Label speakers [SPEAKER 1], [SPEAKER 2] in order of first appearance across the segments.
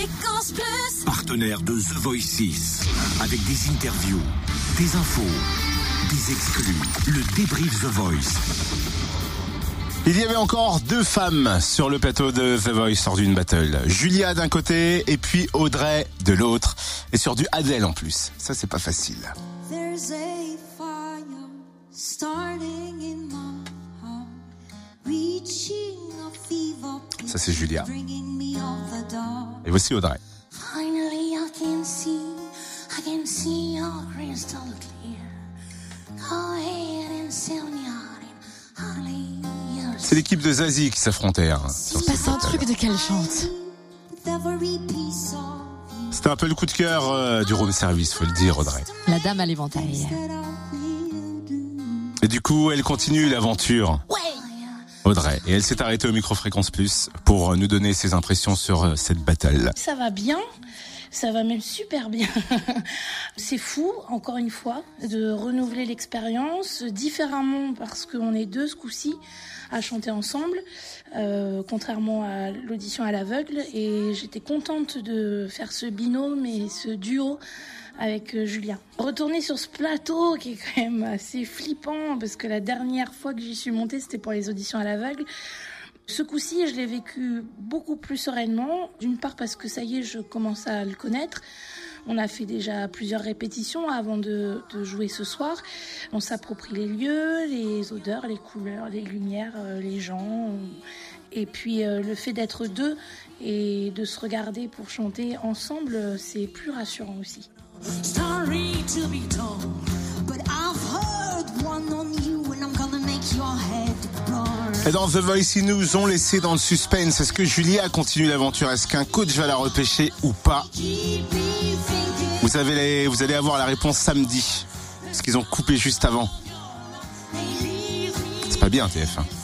[SPEAKER 1] Fréquence Plus.
[SPEAKER 2] Partenaire de The Voice 6. Avec des interviews, des infos, des exclus. Le débrief The Voice.
[SPEAKER 3] Il y avait encore deux femmes sur le plateau de The Voice lors d'une battle. Julia d'un côté et puis Audrey de l'autre. Et sur du Adèle en plus. Ça, c'est pas facile.
[SPEAKER 4] There's a fire starting in my heart, reaching a fever pitch,
[SPEAKER 3] Ça, c'est Julia. Et voici Audrey.
[SPEAKER 4] Finally, I can see, I can see crystal clear. Go ahead and sell me out in Hollywood.
[SPEAKER 3] C'est l'équipe de Zazie qui s'affrontait. hein, sur
[SPEAKER 5] Il
[SPEAKER 3] ce
[SPEAKER 5] passe un truc de quelle chante
[SPEAKER 3] C'était un peu le coup de cœur euh, du room service, faut le dire, Audrey.
[SPEAKER 5] La dame à l'éventail.
[SPEAKER 3] Et du coup, elle continue l'aventure. Audrey. Et elle s'est arrêtée au micro-fréquence plus pour nous donner ses impressions sur euh, cette battle.
[SPEAKER 6] Ça va bien. Ça va même super bien. C'est fou, encore une fois, de renouveler l'expérience différemment parce qu'on est deux ce coup-ci à chanter ensemble, euh, contrairement à l'audition à l'aveugle. Et j'étais contente de faire ce binôme et ce duo avec euh, Julien. Retourner sur ce plateau qui est quand même assez flippant parce que la dernière fois que j'y suis montée, c'était pour les auditions à l'aveugle. Ce coup-ci, je l'ai vécu beaucoup plus sereinement. D'une part parce que ça y est, je commence à le connaître. On a fait déjà plusieurs répétitions avant de, de jouer ce soir. On s'approprie les lieux, les odeurs, les couleurs, les lumières, euh, les gens. Et puis euh, le fait d'être deux et de se regarder pour chanter ensemble, c'est plus rassurant aussi.
[SPEAKER 3] Et dans The Voice, ils nous ont laissé dans le suspense. Est-ce que Julia continue l'aventure? Est-ce qu'un coach va la repêcher ou pas? Vous, vous allez avoir la réponse samedi. Parce qu'ils ont coupé juste avant. C'est pas bien, TF1.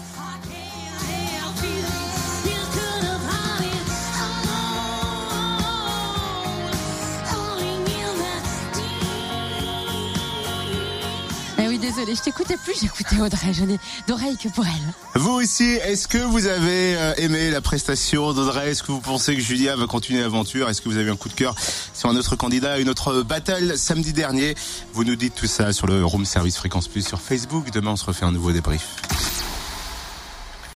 [SPEAKER 5] Eh oui, désolée, je t'écoutais plus, j'écoutais Audrey, je n'ai d'oreille que pour elle.
[SPEAKER 3] Vous aussi, est-ce que vous avez euh, aimé la prestation d'Audrey? Est-ce que vous pensez que Julia va continuer l'aventure? Est-ce que vous avez un coup de cœur sur un autre candidat, une autre battle samedi dernier? Vous nous dites tout ça sur le Room Service Fréquence Plus sur Facebook. Demain, on se refait un nouveau débrief.